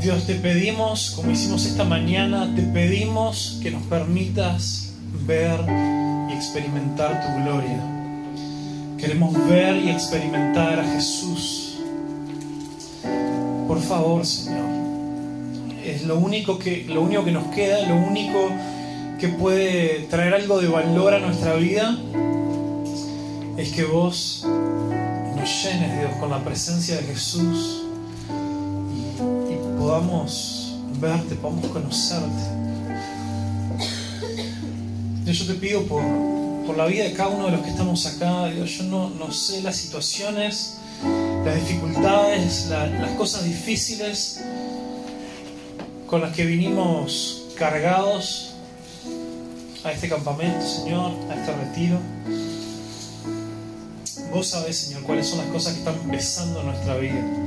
Dios, te pedimos, como hicimos esta mañana, te pedimos que nos permitas ver y experimentar tu gloria. Queremos ver y experimentar a Jesús. Por favor, Señor. Es lo único que, lo único que nos queda, lo único que puede traer algo de valor a nuestra vida es que vos nos llenes, Dios, con la presencia de Jesús podamos verte, podamos conocerte. Dios, yo te pido por, por la vida de cada uno de los que estamos acá, Dios, yo no, no sé las situaciones, las dificultades, la- las cosas difíciles con las que vinimos cargados a este campamento, Señor, a este retiro. Vos sabés, Señor, cuáles son las cosas que están pesando en nuestra vida.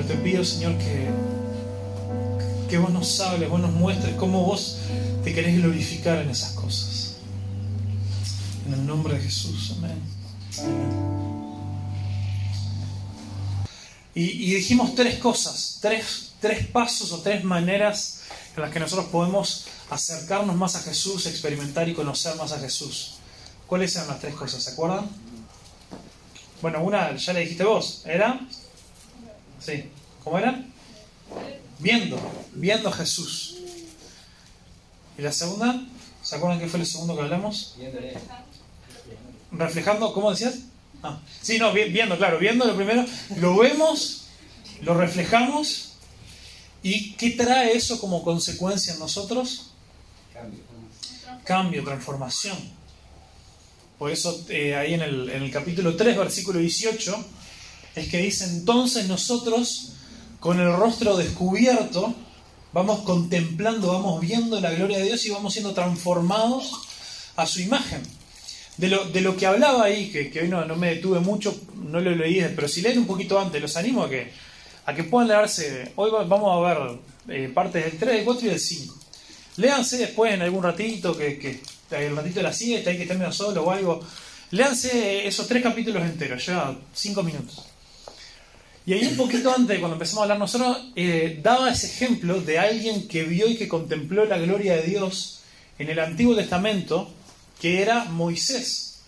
Pero te pido, Señor, que, que vos nos hables, vos nos muestres cómo vos te querés glorificar en esas cosas. En el nombre de Jesús, amén. Y dijimos tres cosas, tres, tres pasos o tres maneras en las que nosotros podemos acercarnos más a Jesús, experimentar y conocer más a Jesús. ¿Cuáles eran las tres cosas? ¿Se acuerdan? Bueno, una ya le dijiste vos, ¿era? Sí. ¿Cómo era? Viendo, viendo a Jesús. ¿Y la segunda? ¿Se acuerdan qué fue el segundo que hablamos? Reflejando, ¿cómo decías? Ah, sí, no, vi- viendo, claro, viendo lo primero, lo vemos, lo reflejamos y ¿qué trae eso como consecuencia en nosotros? Cambio, transformación. Por eso eh, ahí en el, en el capítulo 3, versículo 18, es que dice, entonces nosotros, con el rostro descubierto, vamos contemplando, vamos viendo la gloria de Dios y vamos siendo transformados a su imagen. De lo, de lo que hablaba ahí, que, que hoy no, no me detuve mucho, no lo leí, pero si leen un poquito antes, los animo a que, a que puedan leerse. Hoy va- vamos a ver eh, partes del 3, del 4 y del 5. Léanse después en algún ratito, que, que el ratito de la siesta, ahí que estén medio solo o algo. Léanse esos tres capítulos enteros, lleva 5 minutos. Y ahí un poquito antes, cuando empezamos a hablar nosotros, eh, daba ese ejemplo de alguien que vio y que contempló la gloria de Dios en el Antiguo Testamento, que era Moisés.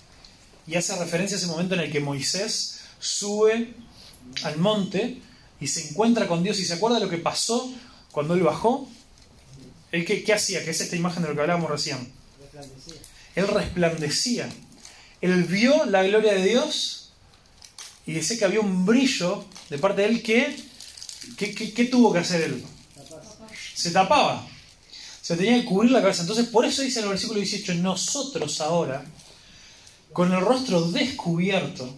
Y hace referencia a ese momento en el que Moisés sube al monte y se encuentra con Dios y se acuerda de lo que pasó cuando él bajó. ¿Él qué, hacía? Que es esta imagen de lo que hablábamos recién. Él resplandecía. Él vio la gloria de Dios y dice que había un brillo de parte de él que, ¿qué tuvo que hacer él? Se tapaba. Se tenía que cubrir la cabeza. Entonces, por eso dice en el versículo 18, nosotros ahora, con el rostro descubierto,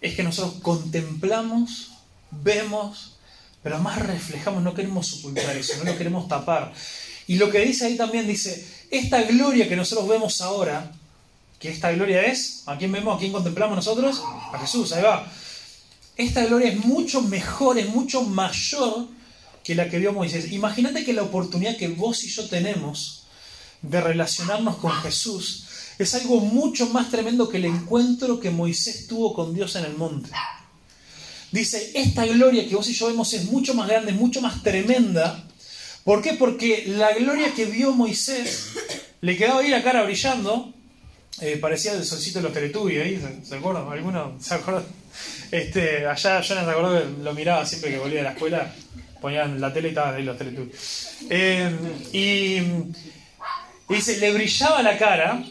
es que nosotros contemplamos, vemos, pero más reflejamos, no queremos ocultar eso, no lo queremos tapar. Y lo que dice ahí también dice, esta gloria que nosotros vemos ahora, que esta gloria es, ¿a quién vemos? ¿A quién contemplamos nosotros? A Jesús, ahí va. Esta gloria es mucho mejor, es mucho mayor que la que vio Moisés. Imagínate que la oportunidad que vos y yo tenemos de relacionarnos con Jesús es algo mucho más tremendo que el encuentro que Moisés tuvo con Dios en el monte. Dice, esta gloria que vos y yo vemos es mucho más grande, mucho más tremenda. ¿Por qué? Porque la gloria que vio Moisés le quedaba ahí la cara brillando. eh, parecía el solcito de los Teletubbies ahí, ¿se, acuerdan? ¿Alguno se acuerda? Este, allá Jonas se acordó que lo miraba siempre que volvía de la escuela, ponían la tele y estaban ahí los Teletubbies. Eh, y dice, le brillaba la cara,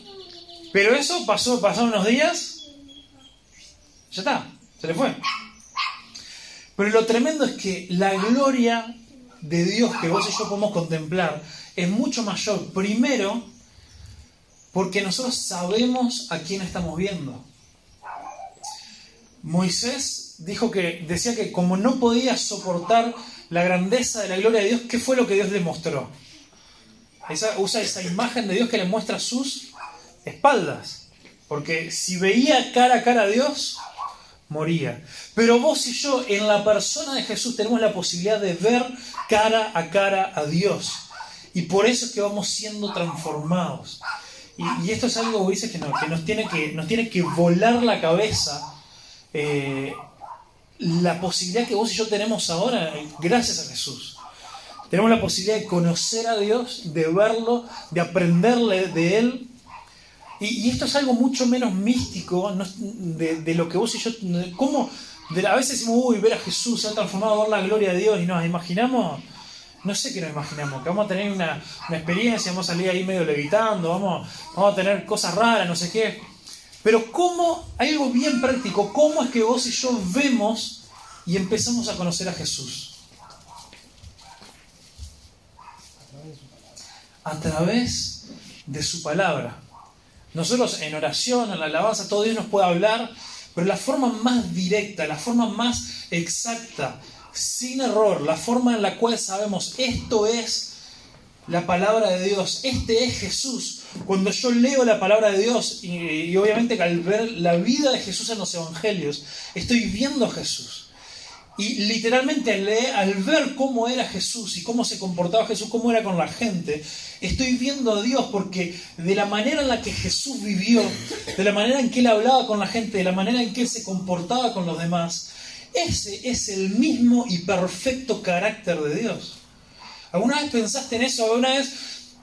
pero eso pasó, pasaron unos días, ya está, se le fue. Pero lo tremendo es que la gloria de Dios que vos y yo podemos contemplar es mucho mayor. Primero, porque nosotros sabemos a quién estamos viendo. Moisés dijo que decía que como no podía soportar la grandeza de la gloria de Dios, ¿qué fue lo que Dios le mostró? Esa- usa esa imagen de Dios que le muestra sus espaldas. Porque si veía cara a cara a Dios, moría. Pero vos y yo, en la persona de Jesús, tenemos la posibilidad de ver cara a cara a Dios. Y por eso es que vamos siendo transformados. Y, esto es algo, dice que, no, que, nos tiene que nos tiene que volar la cabeza. Eh, la posibilidad que vos y yo tenemos ahora gracias a Jesús. Tenemos la posibilidad de conocer a Dios, de verlo, de aprenderle de Él. Y, esto es algo mucho menos místico de, lo que vos y yo... ¿Cómo? a veces decimos, uy, ver a Jesús se ha transformado, ver la gloria de Dios y nos imaginamos no sé qué nos imaginamos, que vamos a tener una, experiencia, vamos a salir ahí medio levitando, vamos, vamos a tener cosas raras, no sé qué. Pero ¿cómo, hay algo bien práctico, cómo es que vos y yo vemos y empezamos a conocer a Jesús? A través de su palabra. Nosotros en oración, en la alabanza, todo Dios nos puede hablar, pero la forma más directa, la forma más exacta sin error, la forma en la cual sabemos esto es la palabra de Dios, este es Jesús. Cuando yo leo la palabra de Dios y, obviamente al ver la vida de Jesús en los evangelios, estoy viendo a Jesús. Y literalmente al, al ver cómo era Jesús y cómo se comportaba Jesús, cómo era con la gente, estoy viendo a Dios porque de la manera en la que Jesús vivió, de la manera en que él hablaba con la gente, de la manera en que él se comportaba con los demás, ese es el mismo y perfecto carácter de Dios. ¿Alguna vez pensaste en eso? ¿Alguna vez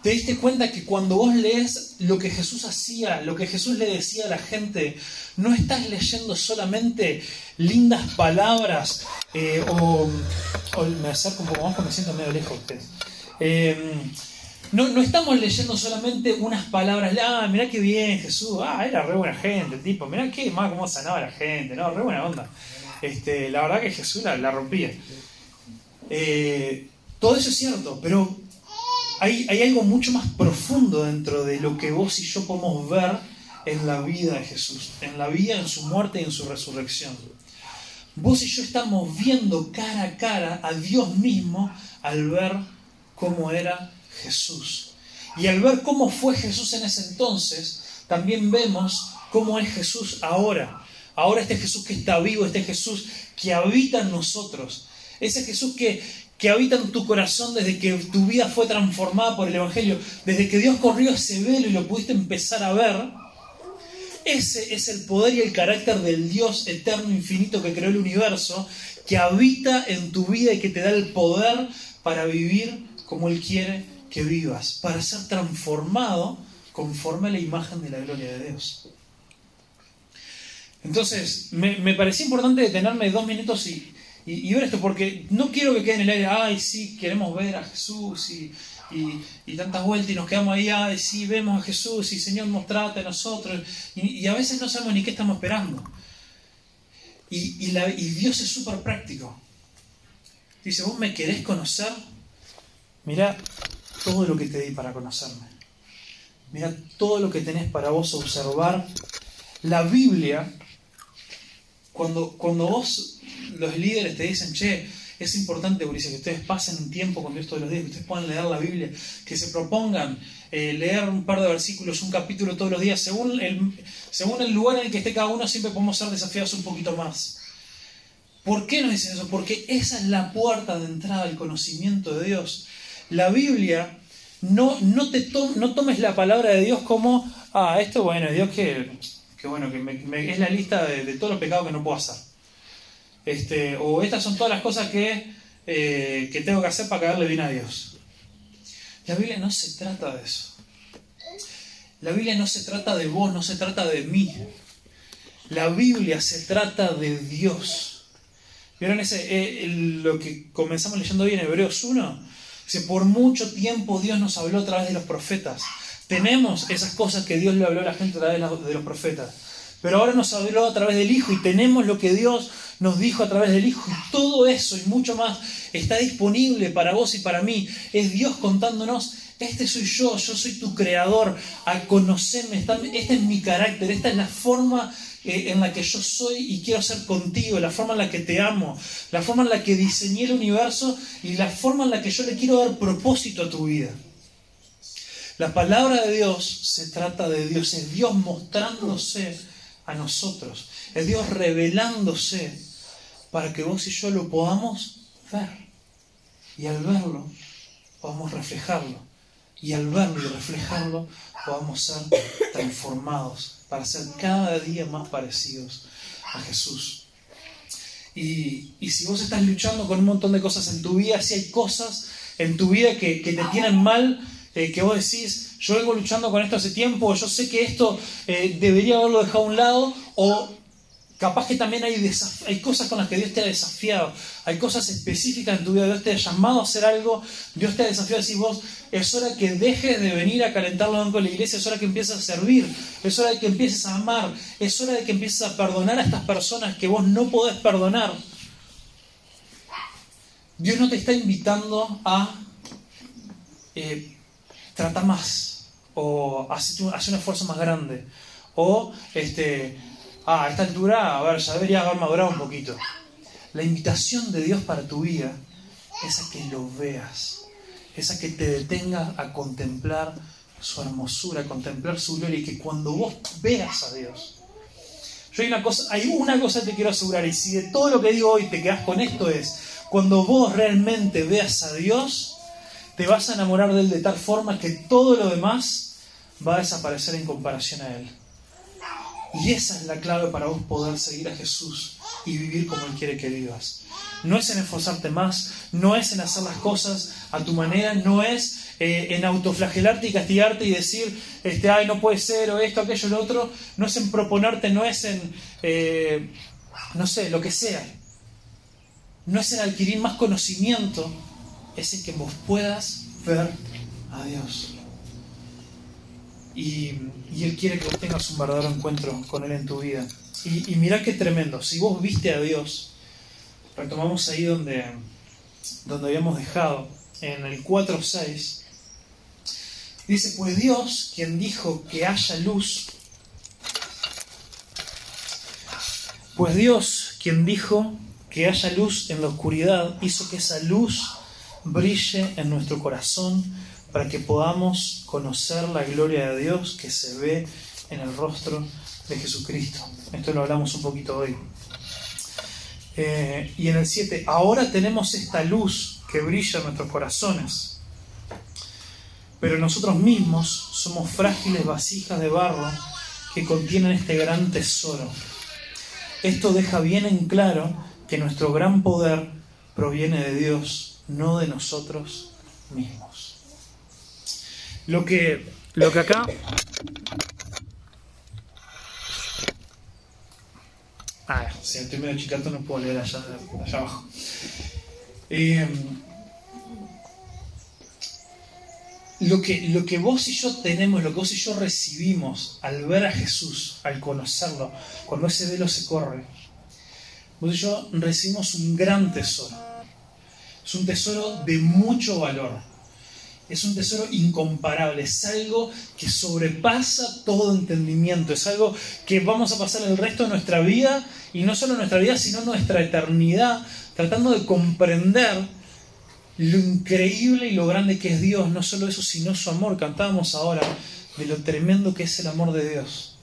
te diste cuenta que cuando vos lees lo que Jesús hacía, lo que Jesús le decía a la gente, no estás leyendo solamente lindas palabras eh, o, Me acerco un poco más porque me siento medio lejos de ustedes. Eh, no, no, estamos leyendo solamente unas palabras, ah, mirá qué bien Jesús, ah, era re buena gente, tipo, mirá qué más cómo sanaba la gente, no, re buena onda. Este, la verdad que Jesús la, rompía. Eh, todo eso es cierto, pero hay, algo mucho más profundo dentro de lo que vos y yo podemos ver en la vida de Jesús, en la vida, en su muerte y en su resurrección. Vos y yo estamos viendo cara a cara a Dios mismo al ver cómo era Jesús. Y al ver cómo fue Jesús en ese entonces, también vemos cómo es Jesús ahora. Ahora este Jesús que está vivo, este Jesús que habita en nosotros, ese Jesús que, que habita en tu corazón desde que tu vida fue transformada por el Evangelio, desde que Dios corrió ese velo y lo pudiste empezar a ver, ese es el poder y el carácter del Dios eterno, infinito que creó el universo, que habita en tu vida y que te da el poder para vivir como Él quiere que vivas, para ser transformado conforme a la imagen de la gloria de Dios. Entonces, me, me parecía importante detenerme dos minutos y, ver esto, porque no quiero que quede en el aire, ay, sí, queremos ver a Jesús y, tantas vueltas y nos quedamos ahí, ay, sí, vemos a Jesús y Señor nos trata a nosotros, y, a veces no sabemos ni qué estamos esperando. Y, Dios es súper práctico. Dice, vos me querés conocer, mira todo lo que te di para conocerme. Mira todo lo que tenés para vos observar. La Biblia cuando, cuando vos, los líderes, te dicen, che, es importante, Ulises, que ustedes pasen un tiempo con Dios todos los días, que ustedes puedan leer la Biblia, que se propongan eh, leer un par de versículos, un capítulo todos los días, según el, según el lugar en el que esté cada uno, siempre podemos ser desafiados un poquito más. ¿Por qué nos dicen eso? Porque esa es la puerta de entrada al conocimiento de Dios. La Biblia, no, no, te no tomes la palabra de Dios como, ah, esto bueno, Dios que que bueno, que es la lista de, todos los pecados que no puedo hacer. Este, o estas son todas las cosas que, eh, que tengo que hacer para caerle bien a Dios. La Biblia no se trata de eso. La Biblia no se trata de vos, no se trata de mí. La Biblia se trata de Dios. ¿Vieron ese, eh, lo que comenzamos leyendo hoy en Hebreos 1? Dice, por mucho tiempo Dios nos habló a través de los profetas. Tenemos esas cosas que Dios le habló a la gente a través de los profetas. Pero ahora nos habló a través del Hijo y tenemos lo que Dios nos dijo a través del Hijo. Todo eso y mucho más está disponible para vos y para mí. Es Dios contándonos, este soy yo, yo soy tu creador, a conocerme, este es mi carácter, esta es la forma eh, en la que yo soy y quiero ser contigo, la forma en la que te amo, la forma en la que diseñé el universo y la forma en la que yo le quiero dar propósito a tu vida. La palabra de Dios se trata de Dios, es Dios mostrándose a nosotros, es Dios revelándose para que vos y yo lo podamos ver. Y al verlo, podamos reflejarlo. Y al verlo y reflejarlo, podamos ser transformados para ser cada día más parecidos a Jesús. Y, si vos estás luchando con un montón de cosas en tu vida, si hay cosas en tu vida que, te tienen mal, eh, que vos decís, yo vengo luchando con esto hace tiempo, yo sé que esto eh, debería haberlo dejado a un lado, o Capaz que también hay, cosas con las que Dios te ha desafiado, hay cosas específicas en tu vida, Dios te ha llamado a hacer algo, Dios te ha desafiado. A decir vos, es hora que dejes de venir a calentar los bancos de la iglesia, es hora que empieces a servir, es hora de que empieces a amar, es hora de que empieces a perdonar a estas personas que vos no podés perdonar. Dios no te está invitando a eh, tratar más o hacer un esfuerzo más grande o este, ah, a esta altura, a ver, ya debería haber madurado un poquito. La invitación de Dios para tu vida es a que lo veas, es a que te detengas a contemplar su hermosura, a contemplar su gloria y que cuando vos veas a Dios, yo hay una cosa, hay una cosa que te quiero asegurar y si de todo lo que digo hoy te quedas con esto es, cuando vos realmente veas a Dios, te vas a enamorar de Él de tal forma que todo lo demás va a desaparecer en comparación a Él. Y esa es la clave para vos poder seguir a Jesús y vivir como Él quiere que vivas. No es en esforzarte más, no es en hacer las cosas a tu manera, no es eh, en autoflagelarte y castigarte y decir, este, ay, no puede ser, o esto, aquello, lo otro. No es en proponerte, no es en, eh, no sé, lo que sea. No es en adquirir más conocimiento, es en que vos puedas ver a Dios. Y, Él quiere que vos tengas un verdadero encuentro con Él en tu vida. Y, y mirá qué tremendo. Si vos viste a Dios, retomamos ahí donde, donde habíamos dejado, en el 4.6, dice, pues Dios, quien dijo que haya luz, pues Dios, quien dijo que haya luz en la oscuridad, hizo que esa luz brille en nuestro corazón para que podamos conocer la gloria de Dios que se ve en el rostro de Jesucristo. Esto lo hablamos un poquito hoy. Eh, y en el 7, ahora tenemos esta luz que brilla en nuestros corazones, pero nosotros mismos somos frágiles vasijas de barro que contienen este gran tesoro. Esto deja bien en claro que nuestro gran poder proviene de Dios, no de nosotros mismos. Lo que, lo que acá... Ah, si estoy medio chicato no puedo leer allá, allá abajo. Eh, lo, que, lo que vos y yo tenemos, lo que vos y yo recibimos al ver a Jesús, al conocerlo, cuando ese velo se corre, vos y yo recibimos un gran tesoro. Es un tesoro de mucho valor es un tesoro incomparable, es algo que sobrepasa todo entendimiento, es algo que vamos a pasar el resto de nuestra vida, y no solo nuestra vida, sino nuestra eternidad, tratando de comprender lo increíble y lo grande que es Dios, no solo eso, sino su amor. Cantábamos ahora de lo tremendo que es el amor de Dios.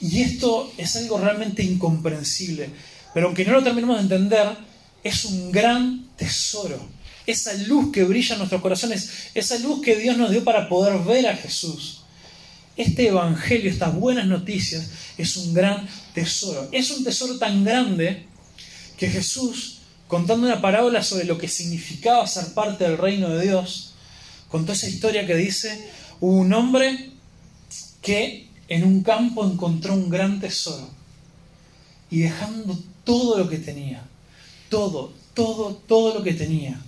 Y esto es algo realmente incomprensible, pero aunque no lo terminemos de entender, es un gran tesoro esa luz que brilla en nuestros corazones, esa luz que Dios nos dio para poder ver a Jesús. Este Evangelio, estas buenas noticias, es un gran tesoro. Es un tesoro tan grande que Jesús, contando una parábola sobre lo que significaba ser parte del reino de Dios, contó esa historia que dice, hubo un hombre que en un campo encontró un gran tesoro y dejando todo lo que tenía, todo, todo, todo lo que tenía,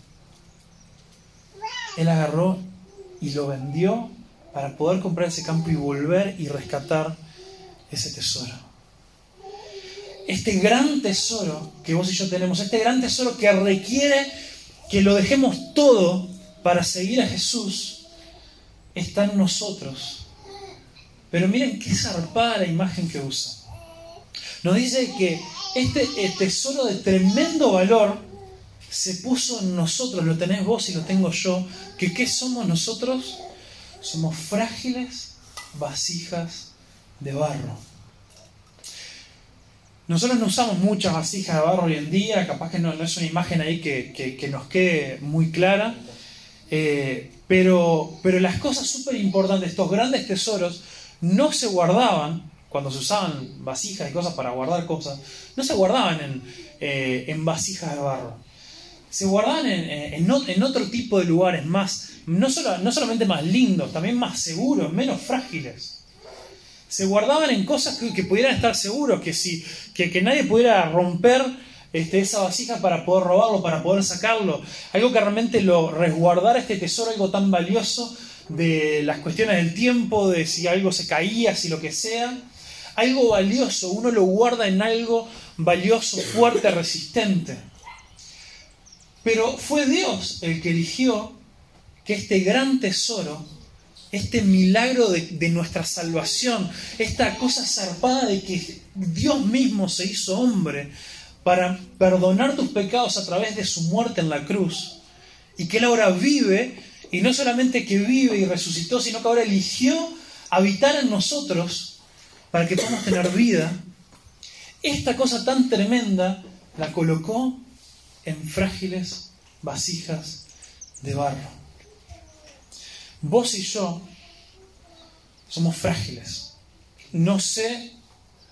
él agarró y lo vendió para poder comprar ese campo y volver y rescatar ese tesoro. Este gran tesoro que vos y yo tenemos, este gran tesoro que requiere que lo dejemos todo para seguir a Jesús, está en nosotros. Pero miren qué zarpada la imagen que usa. Nos dice que este tesoro de tremendo valor se puso en nosotros, lo tenés vos y lo tengo yo, que ¿qué somos nosotros? Somos frágiles vasijas de barro. Nosotros no usamos muchas vasijas de barro hoy en día, capaz que no, es una imagen ahí que, nos quede muy clara, eh, pero, pero las cosas súper importantes, estos grandes tesoros, no se guardaban cuando se usaban vasijas y cosas para guardar cosas, no se guardaban en, eh, vasijas de barro. Se guardaban en, otro tipo de lugares más, no, no solamente más lindos, también más seguros, menos frágiles se guardaban en cosas que, pudieran estar seguros, que, si, que, nadie pudiera romper este, esa vasija para poder robarlo, para poder sacarlo. Algo que realmente lo resguardara este tesoro, algo tan valioso de las cuestiones del tiempo, de si algo se caía, si lo que sea. Algo valioso, uno lo guarda en algo valioso, fuerte, resistente. Pero fue Dios el que eligió que este gran tesoro este milagro de, nuestra salvación, esta cosa zarpada de que Dios mismo se hizo hombre para perdonar tus pecados a través de su muerte en la cruz, y que Él ahora vive, y no solamente que vive y resucitó, sino que ahora eligió habitar en nosotros para que podamos tener vida, esta cosa tan tremenda la colocó en frágiles vasijas de barro. Vos y yo somos frágiles. No sé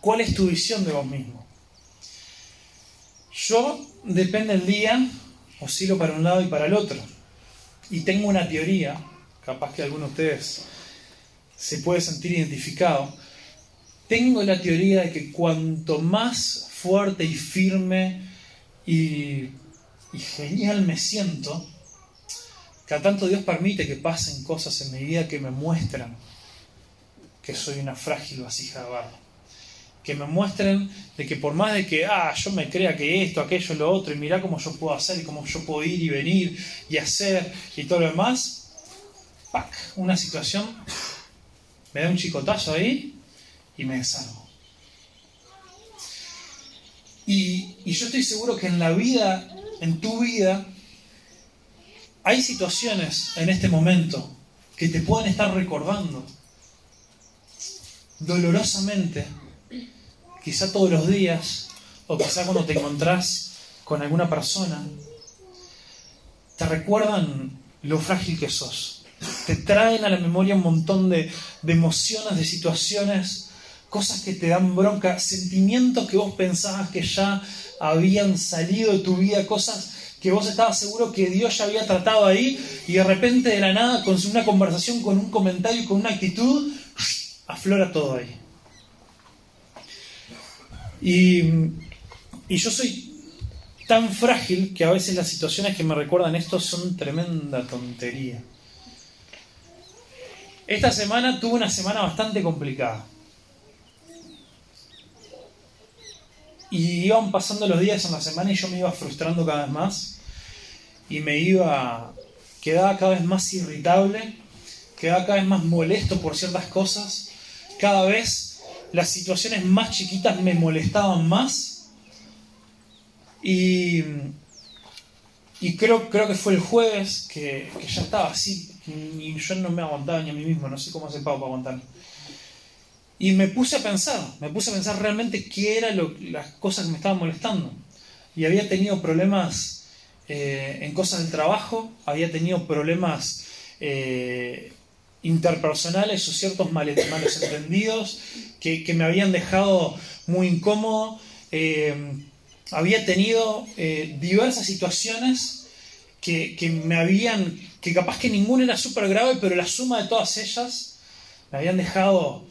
cuál es tu visión de vos mismo. Yo, depende del día, oscilo para un lado y para el otro. Y tengo una teoría, capaz que alguno de ustedes se puede sentir identificado. Tengo la teoría de que cuanto más fuerte y firme y, y genial me siento, cada tanto Dios permite que pasen cosas en mi vida que me muestran que soy una frágil vasija de barro. Que me muestren de que por más de que, ah, yo me crea que esto, aquello, lo otro, y mira cómo yo puedo hacer y cómo yo puedo ir y venir y hacer y todo lo demás, ¡pac! una situación, me da un chicotazo ahí y me desarmo. Y, y yo estoy seguro que en la vida, en tu vida, hay situaciones en este momento que te pueden estar recordando dolorosamente, quizá todos los días, o quizá cuando te encontrás con alguna persona, te recuerdan lo frágil que sos. Te traen a la memoria un montón de, de emociones, de situaciones, cosas que te dan bronca, sentimientos que vos pensabas que ya habían salido de tu vida, cosas que vos estabas seguro que Dios ya había tratado ahí y de repente de la nada con una conversación, con un comentario, con una actitud, aflora todo ahí. Y, y yo soy tan frágil que a veces las situaciones que me recuerdan esto son tremenda tontería. Esta semana tuve una semana bastante complicada. Y iban pasando los días en la semana y yo me iba frustrando cada vez más. Y me iba. quedaba cada vez más irritable, quedaba cada vez más molesto por ciertas cosas. Cada vez las situaciones más chiquitas me molestaban más. Y, y creo, creo que fue el jueves que, ya estaba así. Y yo no me aguantaba ni a mí mismo, no sé cómo hace Pau para aguantar. Y me puse a pensar, me puse a pensar realmente qué eran las cosas que me estaban molestando. Y había tenido problemas eh, en cosas del trabajo, había tenido problemas eh, interpersonales o ciertos malos entendidos que, me habían dejado muy incómodo. Eh, había tenido diversas situaciones que, que, me habían, que capaz que ninguna era súper grave, pero la suma de todas ellas me habían dejado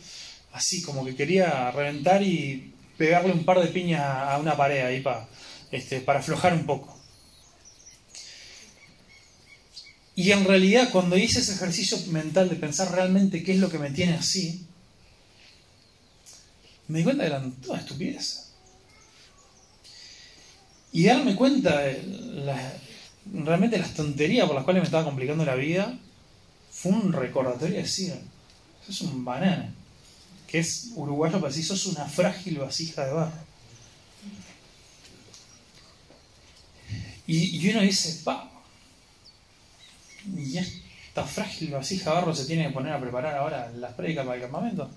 así como que quería reventar y pegarle un par de piñas a una pared ahí para, este, para aflojar un poco. Y en realidad cuando hice ese ejercicio mental de pensar realmente qué es lo que me tiene así, me di cuenta que eran toda estupidez. Y darme cuenta de realmente las tonterías por las cuales me estaba complicando la vida, fue un recordatorio de decir, eso es un banana que es uruguayo, pero si sos una frágil vasija de barro. Y, uno dice, pa, y esta frágil vasija de barro se tiene que poner a preparar ahora las prédicas para el campamento.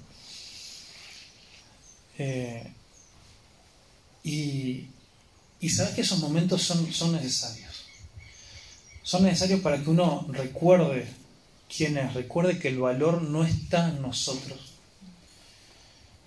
Eh, y, y sabes que esos momentos son, son necesarios. Son necesarios para que uno recuerde quién es, recuerde que el valor no está en nosotros,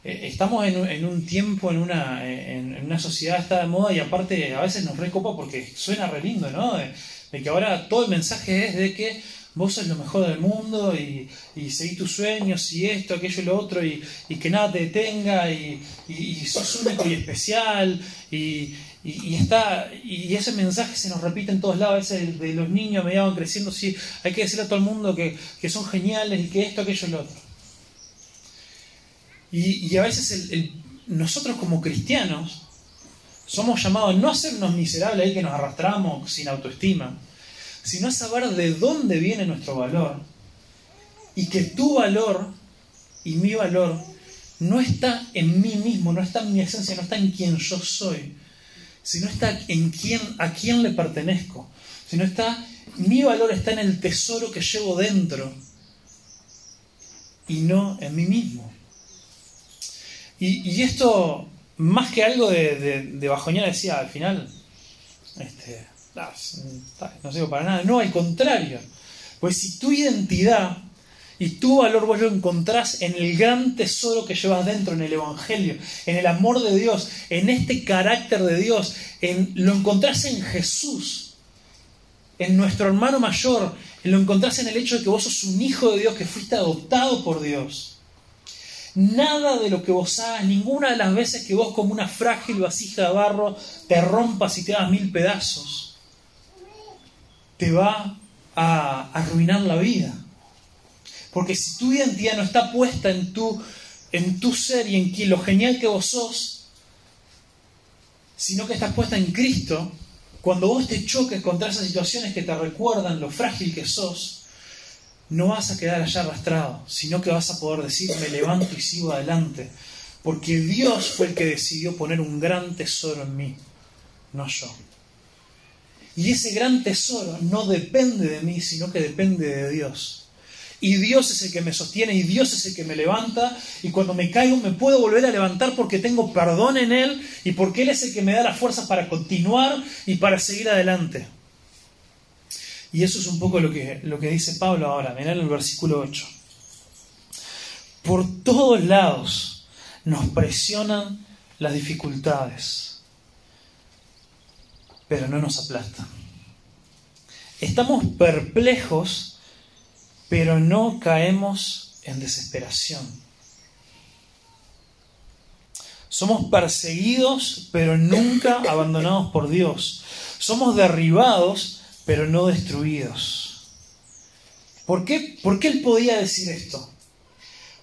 estamos en, un tiempo, en una, en, una sociedad está de moda y aparte a veces nos recopa porque suena re lindo, ¿no? De, que ahora todo el mensaje es de que vos sos lo mejor del mundo y, y seguís tus sueños y esto, aquello y lo otro y, que nada te detenga y, y, sos único y especial y, está y ese mensaje se nos repite en todos lados, ese de los niños me van creciendo, sí, hay que decirle a todo el mundo que, que son geniales y que esto, aquello y lo otro. Y, a veces nosotros como cristianos somos llamados no a sernos miserables ahí que nos arrastramos sin autoestima, sino a saber de dónde viene nuestro valor y que tu valor y mi valor no está en mí mismo, no está en mi esencia, no está en quien yo soy, sino está en quién, a quién le pertenezco, sino está, mi valor está en el tesoro que llevo dentro y no en mí mismo. Y, esto, más que algo de, de, decía al final, este, no sirve para nada. No, al contrario. Pues si tu identidad y tu valor vos lo encontrás en el gran tesoro que llevas dentro, en el Evangelio, en el amor de Dios, en este carácter de Dios, en, lo encontrás en Jesús, en nuestro hermano mayor, lo encontrás en el hecho de que vos sos un hijo de Dios, que fuiste adoptado por Dios. Nada de lo que vos hagas, ninguna de las veces que vos como una frágil vasija de barro te rompas y te hagas mil pedazos, te va a arruinar la vida. Porque si tu identidad no está puesta en tu, en tu ser y en lo genial que vos sos, sino que estás puesta en Cristo, cuando vos te choques contra esas situaciones que te recuerdan lo frágil que sos, no vas a quedar allá arrastrado, sino que vas a poder decir, me levanto y sigo adelante, porque Dios fue el que decidió poner un gran tesoro en mí, no yo. Y ese gran tesoro no depende de mí, sino que depende de Dios. Y Dios es el que me sostiene y Dios es el que me levanta. Y cuando me caigo me puedo volver a levantar porque tengo perdón en Él y porque Él es el que me da la fuerza para continuar y para seguir adelante. Y eso es un poco lo que, lo que dice Pablo ahora. Mirá el versículo 8. Por todos lados nos presionan las dificultades, pero no nos aplastan. Estamos perplejos, pero no caemos en desesperación. Somos perseguidos, pero nunca abandonados por Dios. Somos derribados, pero no destruidos. ¿Por qué? ¿Por qué él podía decir esto?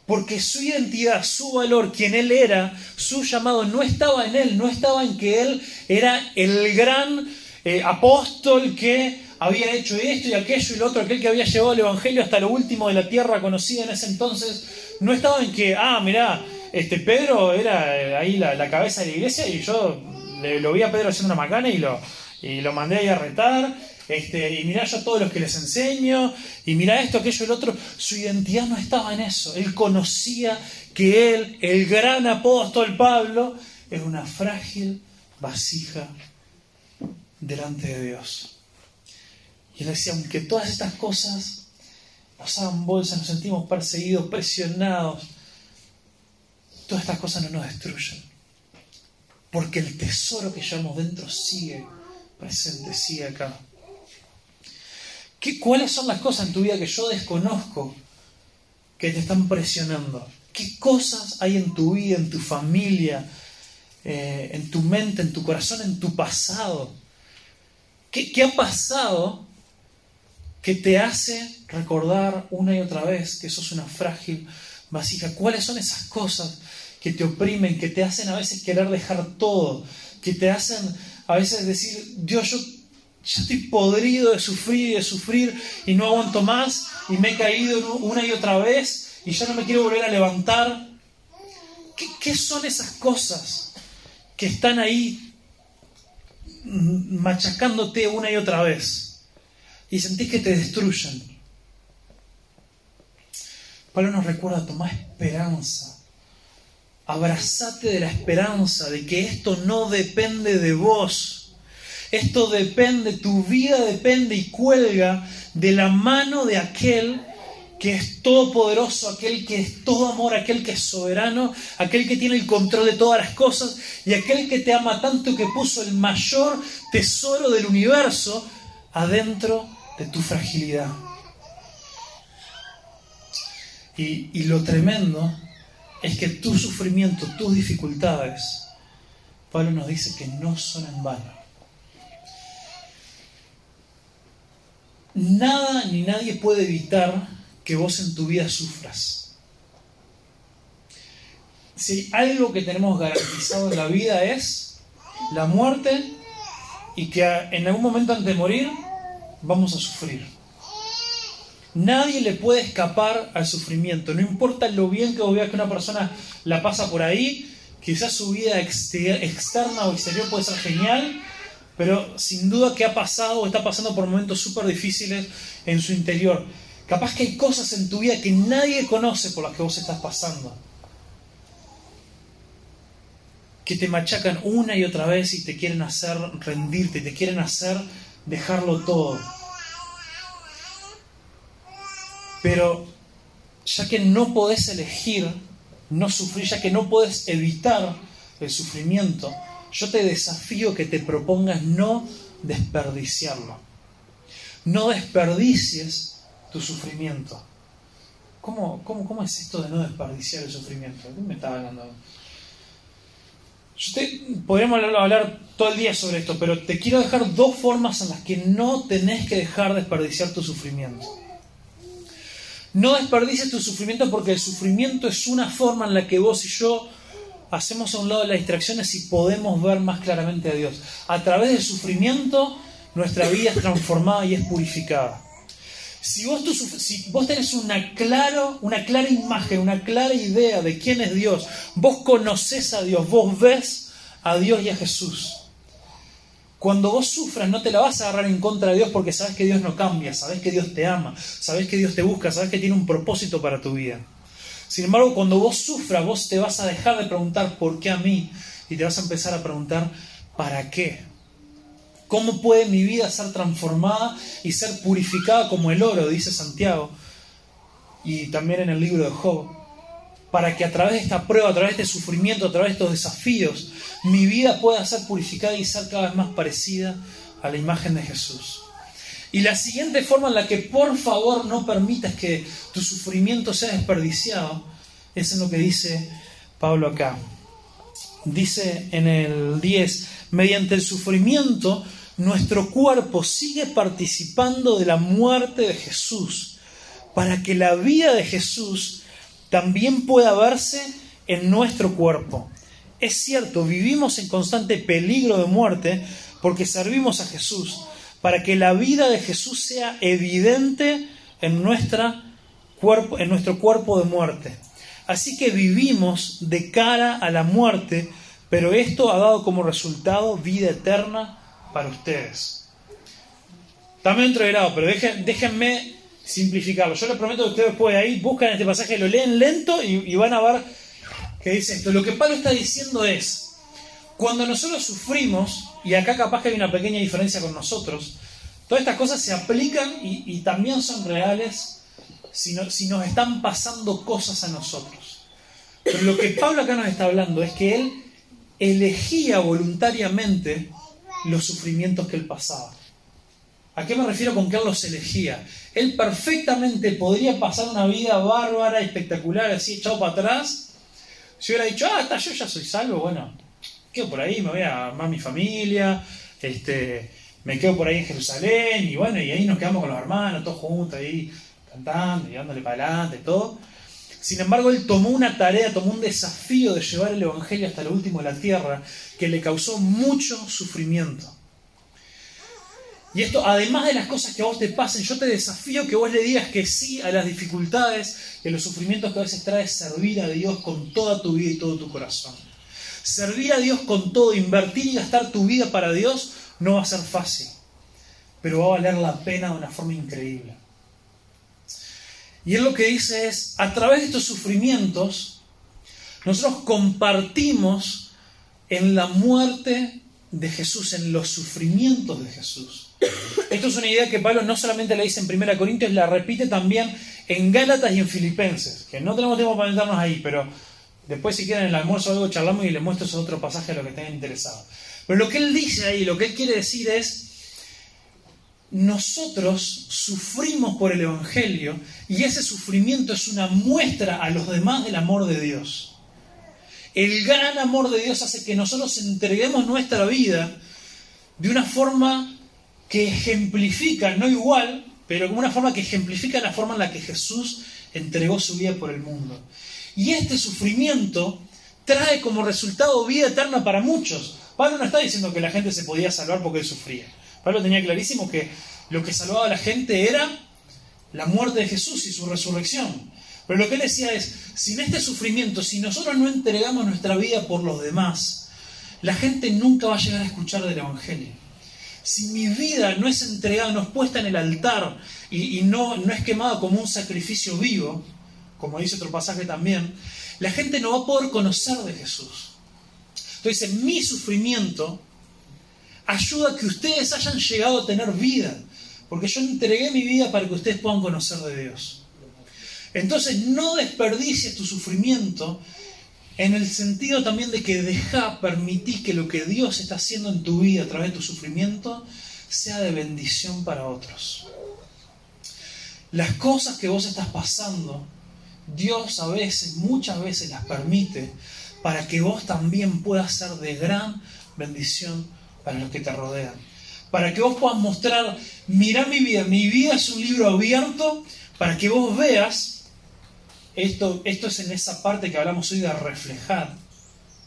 Porque su identidad, su valor, quien él era, su llamado, no estaba en él, no estaba en que él era el gran eh, apóstol que había hecho esto y aquello y lo otro, aquel que había llevado el Evangelio hasta lo último de la tierra conocida en ese entonces. No estaba en que, ah, mirá, este Pedro era eh, ahí la, cabeza de la iglesia y yo le, lo vi a Pedro haciendo una macana y lo, y lo mandé ahí a retar este, y mirá yo a todos los que les enseño, y mirá esto, aquello, el otro. Su identidad no estaba en eso. Él conocía que él, el gran apóstol Pablo, es una frágil vasija delante de Dios. Y él decía, aunque todas estas cosas nos hagan bolsa, nos sentimos perseguidos, presionados, todas estas cosas no nos destruyen. Porque el tesoro que llevamos dentro sigue presente, sigue acá. ¿Cuáles son las cosas en tu vida que yo desconozco que te están presionando? ¿Qué cosas hay en tu vida, en tu familia, eh, en tu mente, en tu corazón, en tu pasado? ¿Qué, ¿Qué ha pasado que te hace recordar una y otra vez que sos una frágil vasija? ¿Cuáles son esas cosas que te oprimen, que te hacen a veces querer dejar todo, que te hacen a veces decir, Dios, yo yo estoy podrido de sufrir y de sufrir y no aguanto más y me he caído una y otra vez y ya no me quiero volver a levantar. ¿Qué, son esas cosas que están ahí machacándote una y otra vez y sentís que te destruyen? Pablo nos recuerda, tomar esperanza. Abrazate de la esperanza de que esto no depende de vos esto depende, tu vida depende y cuelga de la mano de aquel que es todopoderoso, aquel que es todo amor, aquel que es soberano, aquel que tiene el control de todas las cosas y aquel que te ama tanto que puso el mayor tesoro del universo adentro de tu fragilidad. Y, y lo tremendo es que tu sufrimiento, tus dificultades, Pablo nos dice que no son en vano. Nada ni nadie puede evitar que vos en tu vida sufras. Si algo que tenemos garantizado en la vida es la muerte y que en algún momento antes de morir vamos a sufrir. Nadie le puede escapar al sufrimiento, no importa lo bien que veas que una persona la pasa por ahí, quizás su vida externa o exterior puede ser genial, pero sin duda que ha pasado o está pasando por momentos súper difíciles en su interior. Capaz que hay cosas en tu vida que nadie conoce por las que vos estás pasando. Que te machacan una y otra vez y te quieren hacer rendirte, te quieren hacer dejarlo todo. Pero ya que no podés elegir no sufrir, ya que no puedes evitar el sufrimiento, yo te desafío que te propongas no desperdiciarlo. No desperdicies tu sufrimiento. ¿Cómo, cómo, cómo es esto de no desperdiciar el sufrimiento? ¿Qué me estaba hablando? podríamos hablar, todo el día sobre esto, pero te quiero dejar dos formas en las que no tenés que dejar de desperdiciar tu sufrimiento. No desperdicies tu sufrimiento porque el sufrimiento es una forma en la que vos y yo hacemos a un lado las distracciones y podemos ver más claramente a Dios. A través del sufrimiento nuestra vida es transformada y es purificada. Si vos, tenés una, una clara imagen, una clara idea de quién es Dios, vos conoces a Dios, vos ves a Dios y a Jesús. Cuando vos sufras no te la vas a agarrar en contra de Dios porque sabes que Dios no cambia, sabes que Dios te ama, sabes que Dios te busca, sabes que tiene un propósito para tu vida. Sin embargo, cuando vos sufras, vos te vas a dejar de preguntar por qué a mí y te vas a empezar a preguntar para qué. ¿Cómo puede mi vida ser transformada y ser purificada como el oro? Dice Santiago. Y también en el libro de Job. Para que a través de esta prueba, a través de este sufrimiento, a través de estos desafíos, mi vida pueda ser purificada y ser cada vez más parecida a la imagen de Jesús. Y la siguiente forma en la que por favor no permitas que tu sufrimiento sea desperdiciado es en lo que dice Pablo acá. Dice en el 10, mediante el sufrimiento nuestro cuerpo sigue participando de la muerte de Jesús, para que la vida de Jesús también pueda verse en nuestro cuerpo. Es cierto, vivimos en constante peligro de muerte porque servimos a Jesús, para que la vida de Jesús sea evidente en, cuerpo, en nuestro cuerpo de muerte. Así que vivimos de cara a la muerte, pero esto ha dado como resultado vida eterna para ustedes. También entreverado, pero déjenme simplificarlo. Yo les prometo que ustedes después de ahí buscan este pasaje, lo leen lento y, van a ver que dice esto. Lo que Pablo está diciendo es, cuando nosotros sufrimos, y acá capaz que hay una pequeña diferencia con nosotros, todas estas cosas se aplican y, también son reales si, si nos están pasando cosas a nosotros. Pero lo que Pablo acá nos está hablando es que él elegía voluntariamente los sufrimientos que él pasaba. ¿A qué me refiero con que él los elegía? Él perfectamente podría pasar una vida bárbara, espectacular, así echado para atrás. Si hubiera dicho, ah, yo ya soy salvo, bueno, quedo por ahí, me voy a amar mi familia, este, me quedo por ahí en Jerusalén, y bueno, y ahí nos quedamos con los hermanos, todos juntos ahí, cantando y dándole para adelante, todo. Sin embargo, él tomó una tarea, tomó un desafío de llevar el Evangelio hasta lo último de la tierra, que le causó mucho sufrimiento. Y esto, además de las cosas que a vos te pasen, yo te desafío que vos le digas que sí a las dificultades y a los sufrimientos que a veces trae servir a Dios con toda tu vida y todo tu corazón. Servir a Dios con todo, invertir y gastar tu vida para Dios no va a ser fácil, pero va a valer la pena de una forma increíble. Y él lo que dice es, a través de estos sufrimientos, nosotros compartimos en la muerte de Jesús, en los sufrimientos de Jesús. Esto es una idea que Pablo no solamente la dice en 1 Corintios, la repite también en Gálatas y en Filipenses, que no tenemos tiempo para meternos ahí, pero después si quieren en el almuerzo o algo charlamos y les muestro ese otro pasaje a lo que estén interesados. Pero lo que él dice ahí, lo que él quiere decir es, nosotros sufrimos por el Evangelio y ese sufrimiento es una muestra a los demás del amor de Dios. El gran amor de Dios hace que nosotros entreguemos nuestra vida de una forma que ejemplifica, no igual, pero como una forma que ejemplifica la forma en la que Jesús entregó su vida por el mundo. Y este sufrimiento trae como resultado vida eterna para muchos. Pablo no está diciendo que la gente se podía salvar porque él sufría. Pablo tenía clarísimo que lo que salvaba a la gente era la muerte de Jesús y su resurrección. Pero lo que él decía es, sin este sufrimiento, si nosotros no entregamos nuestra vida por los demás, la gente nunca va a llegar a escuchar del Evangelio. Si mi vida no es entregada, no es puesta en el altar y, no, no es quemada como un sacrificio vivo, como dice otro pasaje también, la gente no va a poder conocer de Jesús. Entonces, mi sufrimiento ayuda a que ustedes hayan llegado a tener vida, porque yo entregué mi vida para que ustedes puedan conocer de Dios. Entonces, no desperdicies tu sufrimiento en el sentido también de que deja, permití que lo que Dios está haciendo en tu vida a través de tu sufrimiento sea de bendición para otros. Las cosas que vos estás pasando, Dios a veces, muchas veces las permite para que vos también puedas ser de gran bendición para los que te rodean. Para que vos puedas mostrar, mira mi vida, mi vida es un libro abierto para que vos veas, esto, esto es en esa parte que hablamos hoy de reflejar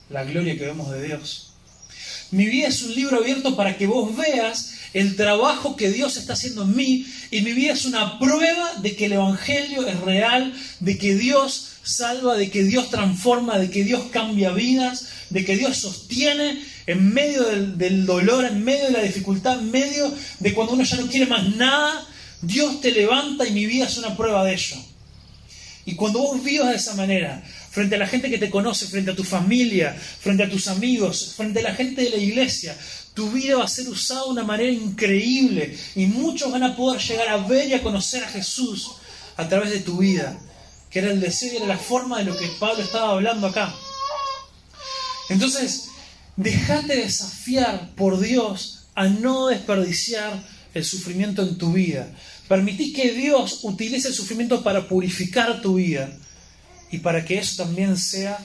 la gloria que vemos de Dios. Mi vida es un libro abierto para que vos veas el trabajo que Dios está haciendo en mí y mi vida es una prueba de que el Evangelio es real, de que Dios salva, de que Dios transforma, de que Dios cambia vidas, de que Dios sostiene en medio del, dolor, en medio de la dificultad, en medio de cuando uno ya no quiere más nada, Dios te levanta y mi vida es una prueba de ello. Y cuando vos vivas de esa manera, frente a la gente que te conoce, frente a tu familia, frente a tus amigos, frente a la gente de la iglesia, tu vida va a ser usada de una manera increíble y muchos van a poder llegar a ver y a conocer a Jesús a través de tu vida que era el deseo y era la forma de lo que Pablo estaba hablando acá. Entonces, dejate desafiar por Dios a no desperdiciar el sufrimiento en tu vida. Permití que Dios utilice el sufrimiento para purificar tu vida y para que eso también sea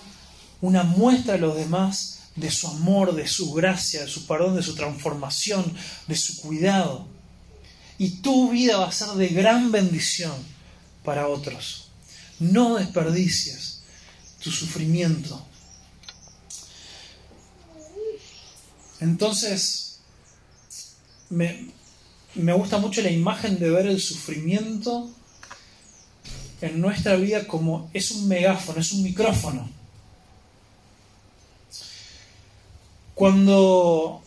una muestra a los demás de su amor, de su gracia, de su perdón, de su transformación, de su cuidado. Y tu vida va a ser de gran bendición para otros. No desperdicies tu sufrimiento. Entonces, me, gusta mucho la imagen de ver el sufrimiento en nuestra vida como es un megáfono, es un micrófono. Cuando,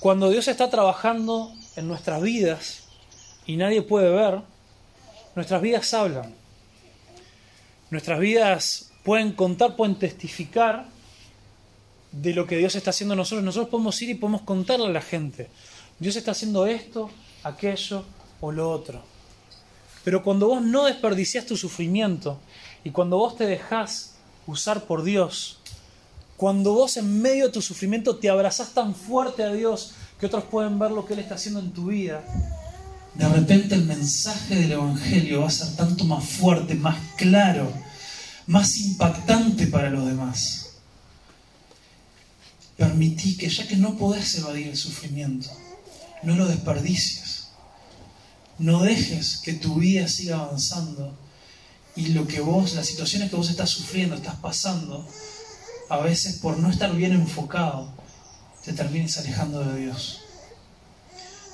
cuando Dios está trabajando en nuestras vidas y nadie puede ver, nuestras vidas hablan. Nuestras vidas pueden contar, pueden testificar de lo que Dios está haciendo nosotros. Nosotros podemos ir y podemos contarle a la gente. Dios está haciendo esto, aquello o lo otro. Pero cuando vos no desperdicias tu sufrimiento y cuando vos te dejás usar por Dios, cuando vos en medio de tu sufrimiento te abrazás tan fuerte a Dios que otros pueden ver lo que Él está haciendo en tu vida, de repente el mensaje del Evangelio va a ser tanto más fuerte, más claro, más impactante para los demás. Permití que ya que no podés evadir el sufrimiento, no lo desperdicies. No dejes que tu vida siga avanzando y lo que vos, las situaciones que vos estás sufriendo, estás pasando, a veces por no estar bien enfocado, te termines alejando de Dios.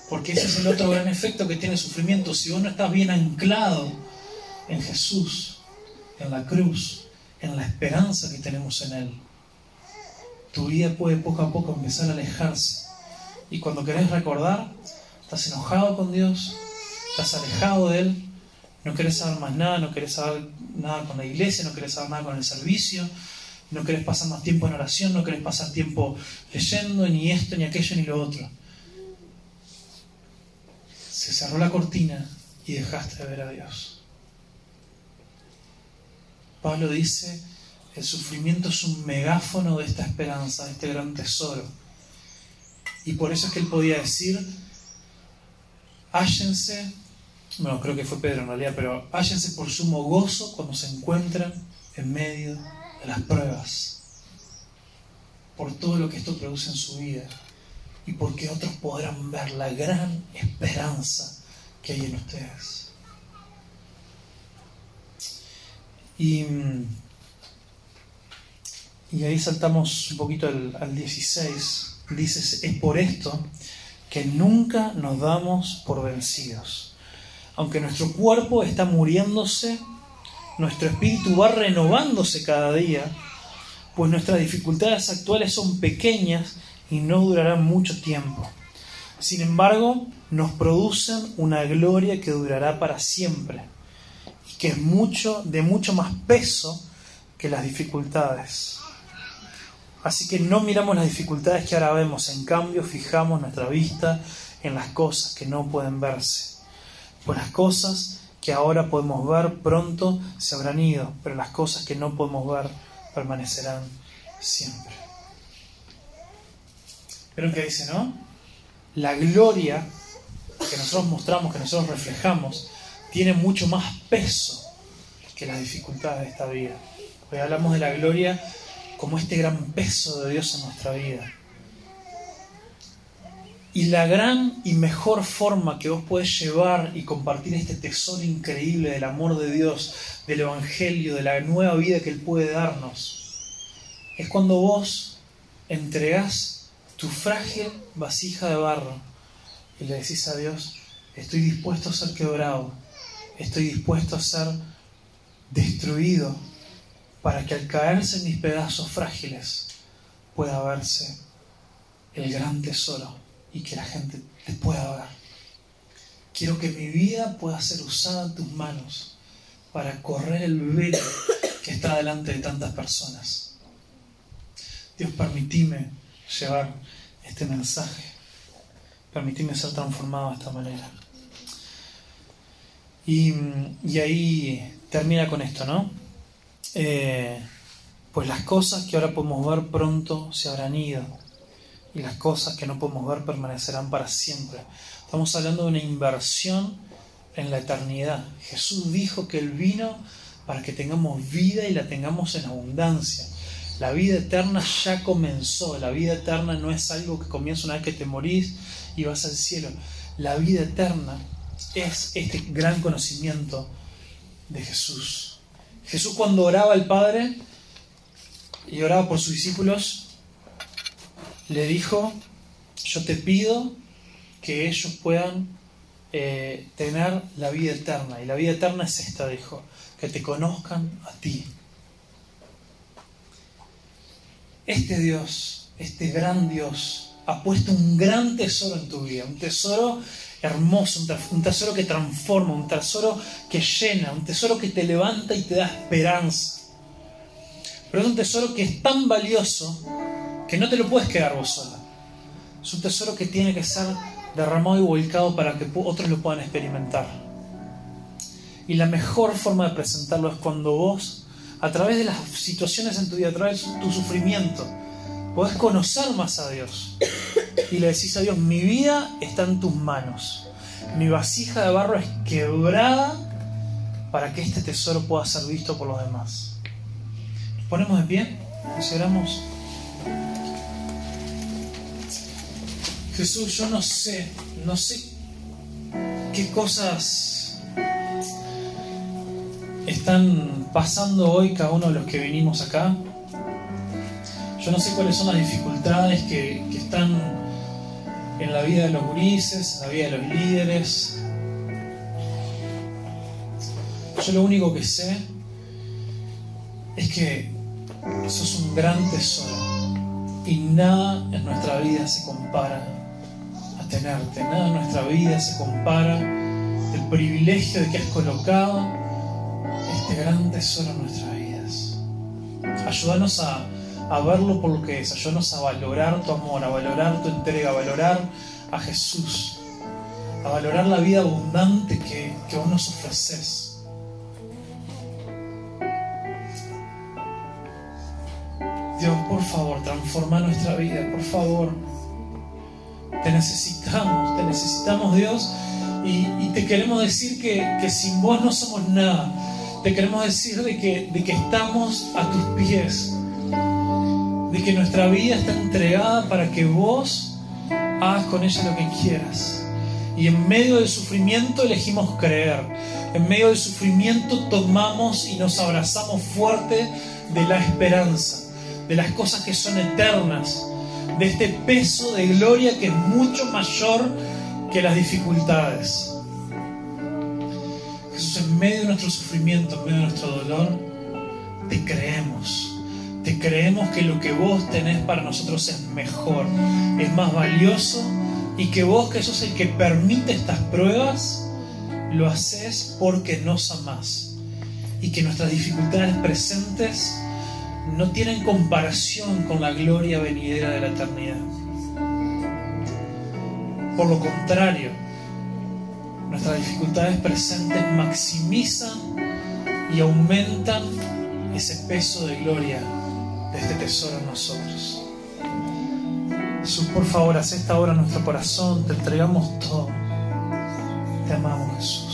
Porque ese es el otro gran efecto que tiene el sufrimiento. Si vos no estás bien anclado en Jesús, en la cruz, en la esperanza que tenemos en Él, tu vida puede poco a poco empezar a alejarse. Y cuando querés recordar, estás enojado con Dios, estás alejado de Él, no querés saber más nada, no querés saber nada con la iglesia, no querés saber nada con el servicio, no querés pasar más tiempo en oración, no querés pasar tiempo leyendo, ni esto, ni aquello, ni lo otro se cerró la cortina y dejaste de ver a Dios. Pablo dice, el sufrimiento es un megáfono de esta esperanza, de este gran tesoro. Y por eso es que él podía decir, hállense, bueno, creo que fue Pedro en realidad, pero hállense por sumo gozo cuando se encuentran en medio de las pruebas, por todo lo que esto produce en su vida y porque otros podrán ver la gran esperanza que hay en ustedes. Y, y ahí saltamos un poquito al, al 16. Dices, es por esto que nunca nos damos por vencidos. Aunque nuestro cuerpo está muriéndose, nuestro espíritu va renovándose cada día, pues nuestras dificultades actuales son pequeñas y no durarán mucho tiempo. Sin embargo, nos producen una gloria que durará para siempre y que es mucho de mucho más peso que las dificultades. Así que no miramos las dificultades que ahora vemos, en cambio fijamos nuestra vista en las cosas que no pueden verse. Pues las cosas que ahora podemos ver pronto se habrán ido, pero las cosas que no podemos ver permanecerán siempre. ¿Vieron qué dice, no? La gloria que nosotros mostramos, que nosotros reflejamos, tiene mucho más peso que las dificultades de esta vida. Hoy hablamos de la gloria como este gran peso de Dios en nuestra vida. Y la gran y mejor forma que vos podés llevar y compartir este tesoro increíble del amor de Dios, del Evangelio, de la nueva vida que Él puede darnos, es cuando vos entregás tu frágil vasija de barro y le decís a Dios, estoy dispuesto a ser quebrado, estoy dispuesto a ser destruido para que al caerse en mis pedazos frágiles pueda verse el gran tesoro y que la gente te pueda ver. Quiero que mi vida pueda ser usada en tus manos para correr el velo que está delante de tantas personas. Dios, permitime llevar este mensaje. Permitime ser transformado de esta manera. Y, y ahí termina con esto, ¿no? Eh, pues las cosas que ahora podemos ver pronto se habrán ido y las cosas que no podemos ver permanecerán para siempre. Estamos hablando de una inversión en la eternidad. Jesús dijo que Él vino para que tengamos vida y la tengamos en abundancia. La vida eterna ya comenzó. La vida eterna no es algo que comienza una vez que te morís y vas al cielo. La vida eterna es este gran conocimiento de Jesús. Jesús cuando oraba al Padre y oraba por sus discípulos, le dijo, yo te pido que ellos puedan eh, tener la vida eterna. Y la vida eterna es esta, dijo, que te conozcan a ti. Este Dios, este gran Dios, ha puesto un gran tesoro en tu vida, un tesoro hermoso, un tesoro que transforma, un tesoro que llena, un tesoro que te levanta y te da esperanza. Pero es un tesoro que es tan valioso que no te lo puedes quedar vos sola. Es un tesoro que tiene que ser derramado y volcado para que otros lo puedan experimentar. Y la mejor forma de presentarlo es cuando vos, a través de las situaciones en tu vida, a través de tu sufrimiento, podés conocer más a Dios. Y le decís a Dios, mi vida está en tus manos. Mi vasija de barro es quebrada para que este tesoro pueda ser visto por los demás. Nos ponemos de pie, consideramos Jesús, yo no sé, no sé qué cosas están pasando hoy cada uno de los que vinimos acá. Yo no sé cuáles son las dificultades que, que están en la vida de los gurises, en la vida de los líderes. Yo lo único que sé es que sos un gran tesoro y nada en nuestra vida se compara tenerte. Nada en nuestra vida se compara el privilegio de que has colocado este gran tesoro en nuestras vidas. Ayúdanos a, a verlo por lo que es, ayúdanos a valorar tu amor, a valorar tu entrega, a valorar a Jesús, a valorar la vida abundante que, que vos nos ofreces. Dios, por favor, transforma nuestra vida, por favor. Te necesitamos, te necesitamos Dios y, te queremos decir que, que, sin vos no somos nada. Te queremos decir de que, de que estamos a tus pies, de que nuestra vida está entregada para que vos hagas con ella lo que quieras. Y en medio del sufrimiento elegimos creer. En medio del sufrimiento tomamos y nos abrazamos fuerte de la esperanza, de las cosas que son eternas, de este peso de gloria que es mucho mayor que las dificultades. Jesús, en medio de nuestro sufrimiento, en medio de nuestro dolor, te creemos. Te creemos que lo que vos tenés para nosotros es mejor, es más valioso y que vos, que sos el que permite estas pruebas, lo haces porque nos amás y que nuestras dificultades presentes no tienen comparación con la gloria venidera de la eternidad. Por lo contrario, nuestras dificultades presentes maximizan y aumentan ese peso de gloria de este tesoro en nosotros. Jesús, por favor, haz esta hora nuestro corazón, te entregamos todo. Te amamos, Jesús.